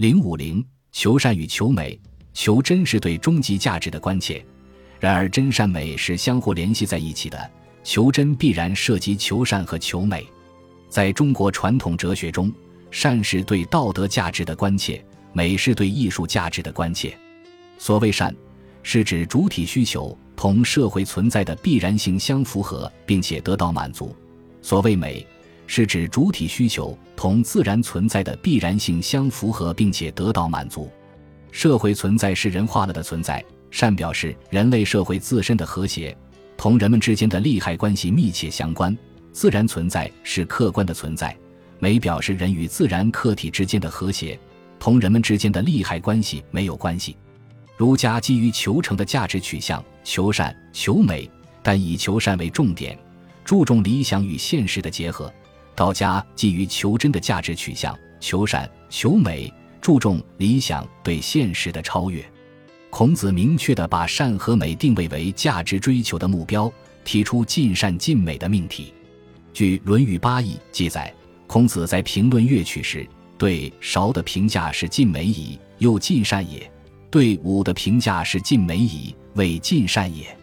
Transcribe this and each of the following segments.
零五零求善与求美，求真是对终极价值的关切。然而，真善美是相互联系在一起的，求真必然涉及求善和求美。在中国传统哲学中，善是对道德价值的关切，美是对艺术价值的关切。所谓善，是指主体需求同社会存在的必然性相符合，并且得到满足；所谓美，是指主体需求同自然存在的必然性相符合，并且得到满足。社会存在是人化了的存在，善表示人类社会自身的和谐，同人们之间的利害关系密切相关。自然存在是客观的存在，美表示人与自然客体之间的和谐，同人们之间的利害关系没有关系。儒家基于求成的价值取向，求善求美，但以求善为重点，注重理想与现实的结合；道家基于求真的价值取向，求善求美，注重理想对现实的超越。孔子明确地把善和美定位为价值追求的目标，提出尽善尽美的命题。据《论语八佾》记载，孔子在评论乐曲时，对韶的评价是尽美矣，又尽善也；对舞的评价是尽美矣，未尽善也。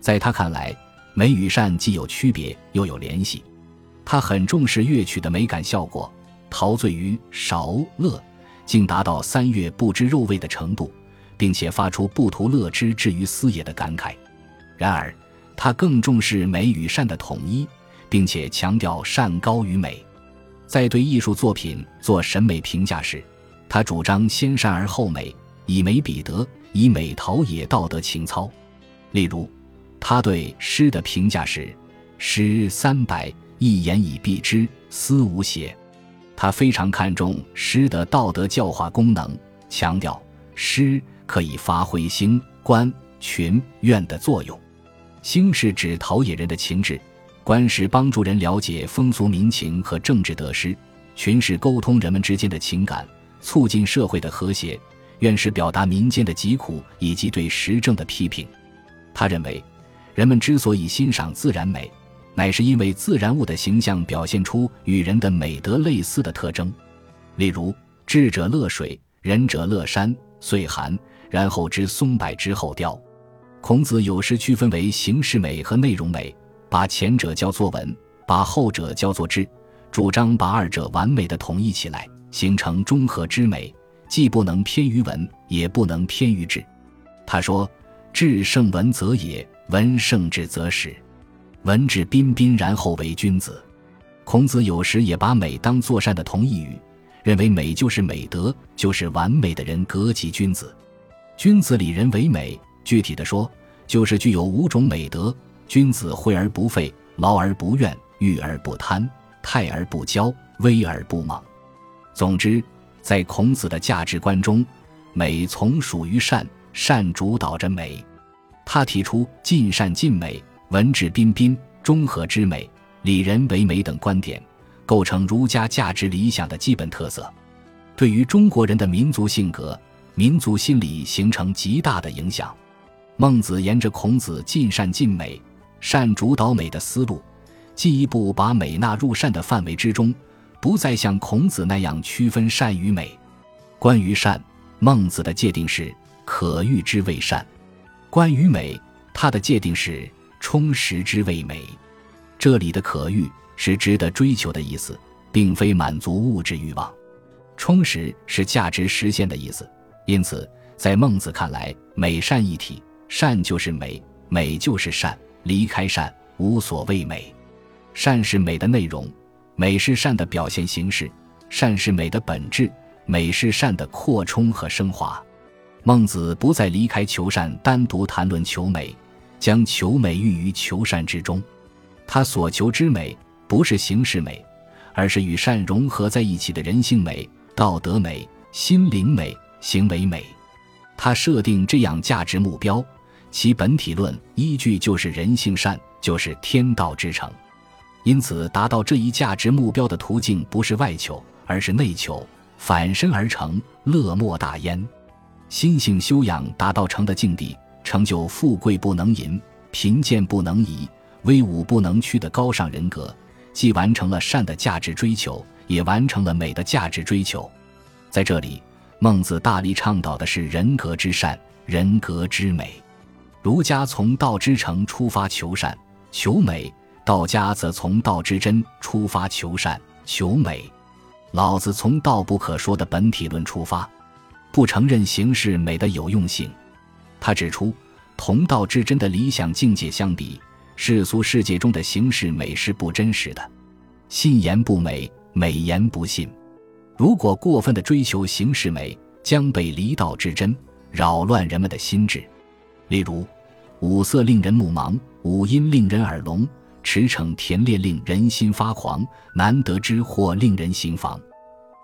在他看来，美与善既有区别，又有联系。他很重视乐曲的美感效果，陶醉于韶乐，竟达到三月不知肉味的程度，并且发出不图乐之至于斯也的感慨。然而，他更重视美与善的统一。并且强调善高于美，在对艺术作品做审美评价时，他主张先善而后美，以美比德，以美陶冶道德情操。例如，他对诗的评价是：“诗三百，一言以蔽之，思无邪。”他非常看重诗的道德教化功能，强调诗可以发挥兴、观、群、怨的作用。兴是指陶冶人的情志。观是帮助人了解风俗民情和政治得失，群是沟通人们之间的情感，促进社会的和谐，院是表达民间的疾苦以及对时政的批评。他认为，人们之所以欣赏自然美，乃是因为自然物的形象表现出与人的美德类似的特征。例如，智者乐水，仁者乐山，岁寒，然后知松柏之后凋。孔子有时区分为形式美和内容美。把前者叫做文，把后者叫做智，主张把二者完美的统一起来，形成中和之美，既不能偏于文，也不能偏于智。他说：“智胜文则也，文胜智则始。文质彬彬，然后为君子。”孔子有时也把美当作善的同义语，认为美就是美德，就是完美的人格及君子。君子礼人为美，具体的说，就是具有五种美德。君子惠而不费，劳而不怨，欲而不贪，泰而不骄，威而不猛。总之，在孔子的价值观中，美从属于善，善主导着美。他提出尽善尽美、文质彬彬、中和之美、礼人为美等观点，构成儒家价值理想的基本特色，对于中国人的民族性格、民族心理形成极大的影响。孟子沿着孔子尽善尽美。善主导美的思路，进一步把美纳入善的范围之中，不再像孔子那样区分善与美。关于善，孟子的界定是可欲之谓善；关于美，他的界定是充实之谓美。这里的可欲是值得追求的意思，并非满足物质欲望；充实是价值实现的意思。因此，在孟子看来，美善一体，善就是美，美就是善。离开善，无所谓美。善是美的内容，美是善的表现形式，善是美的本质，美是善的扩充和升华。孟子不再离开求善，单独谈论求美，将求美寓于求善之中。他所求之美，不是形式美，而是与善融合在一起的人性美、道德美、心灵美、行为美。他设定这样价值目标。其本体论依据就是人性善，就是天道之成。因此，达到这一价值目标的途径不是外求，而是内求，反身而成，乐莫大焉。心性修养达到成的境地，成就富贵不能淫，贫贱不能移，威武不能屈的高尚人格，既完成了善的价值追求，也完成了美的价值追求。在这里，孟子大力倡导的是人格之善、人格之美。儒家从道之诚出发求善求美，道家则从道之真出发求善求美。老子从道不可说的本体论出发，不承认形式美的有用性。他指出，同道之真的理想境界相比，世俗世界中的形式美是不真实的。信言不美，美言不信。如果过分的追求形式美，将被离道至真，扰乱人们的心智。例如，五色令人目盲，五音令人耳聋，驰骋甜猎令人心发狂，难得之货令人心防。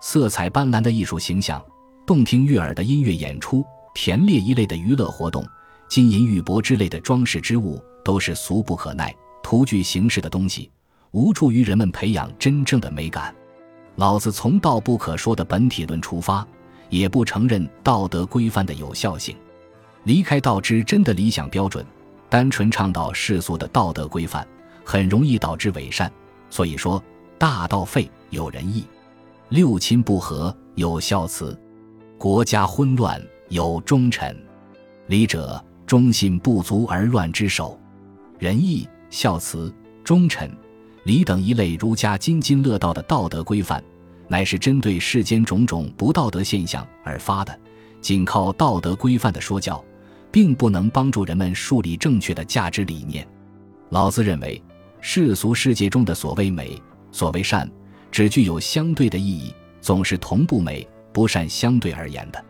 色彩斑斓的艺术形象，动听悦耳的音乐演出，田猎一类的娱乐活动，金银玉帛之类的装饰之物，都是俗不可耐、徒具形式的东西，无助于人们培养真正的美感。老子从道不可说的本体论出发，也不承认道德规范的有效性。离开道之真的理想标准，单纯倡导世俗的道德规范，很容易导致伪善。所以说，大道废有仁义，六亲不和有孝慈，国家混乱有忠臣。礼者，忠信不足而乱之首。仁义、孝慈、忠臣、礼等一类儒家津津乐道的道德规范，乃是针对世间种种不道德现象而发的。仅靠道德规范的说教。并不能帮助人们树立正确的价值理念。老子认为，世俗世界中的所谓美、所谓善，只具有相对的意义，总是同不美不善相对而言的。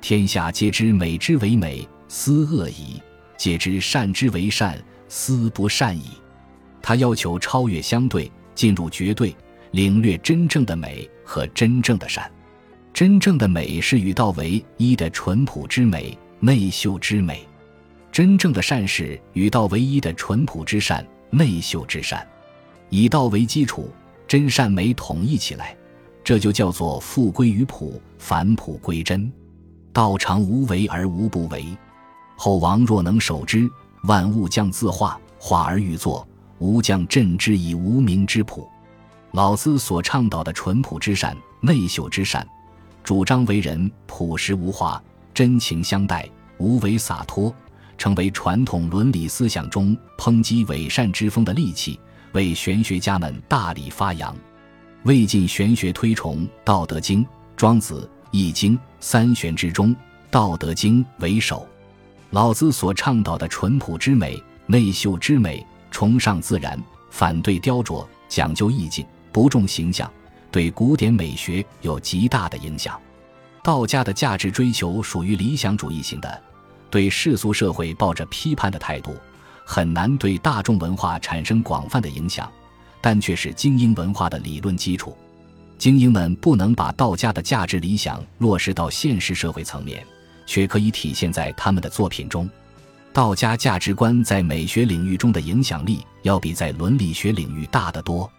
天下皆知美之为美，斯恶已；皆知善之为善，斯不善已。他要求超越相对，进入绝对，领略真正的美和真正的善。真正的美是与道为一的淳朴之美。内秀之美，真正的善是与道为一的淳朴之善，内秀之善，以道为基础，真善美统一起来，这就叫做复归于朴，返朴归真。道常无为而无不为，后王若能守之，万物将自化，化而欲作，吾将镇之以无名之朴。老子所倡导的淳朴之善，内秀之善，主张为人朴实无华。真情相待，无为洒脱，成为传统伦理思想中抨击伪善之风的利器，为玄学家们大力发扬。魏晋玄学推崇《道德经》《庄子》《易经》三玄之中，《道德经》为首。老子所倡导的淳朴之美、内秀之美，崇尚自然，反对雕琢，讲究意境，不重形象，对古典美学有极大的影响。道家的价值追求属于理想主义型的，对世俗社会抱着批判的态度，很难对大众文化产生广泛的影响，但却是精英文化的理论基础。精英们不能把道家的价值理想落实到现实社会层面，却可以体现在他们的作品中。道家价值观在美学领域中的影响力，要比在伦理学领域大得多。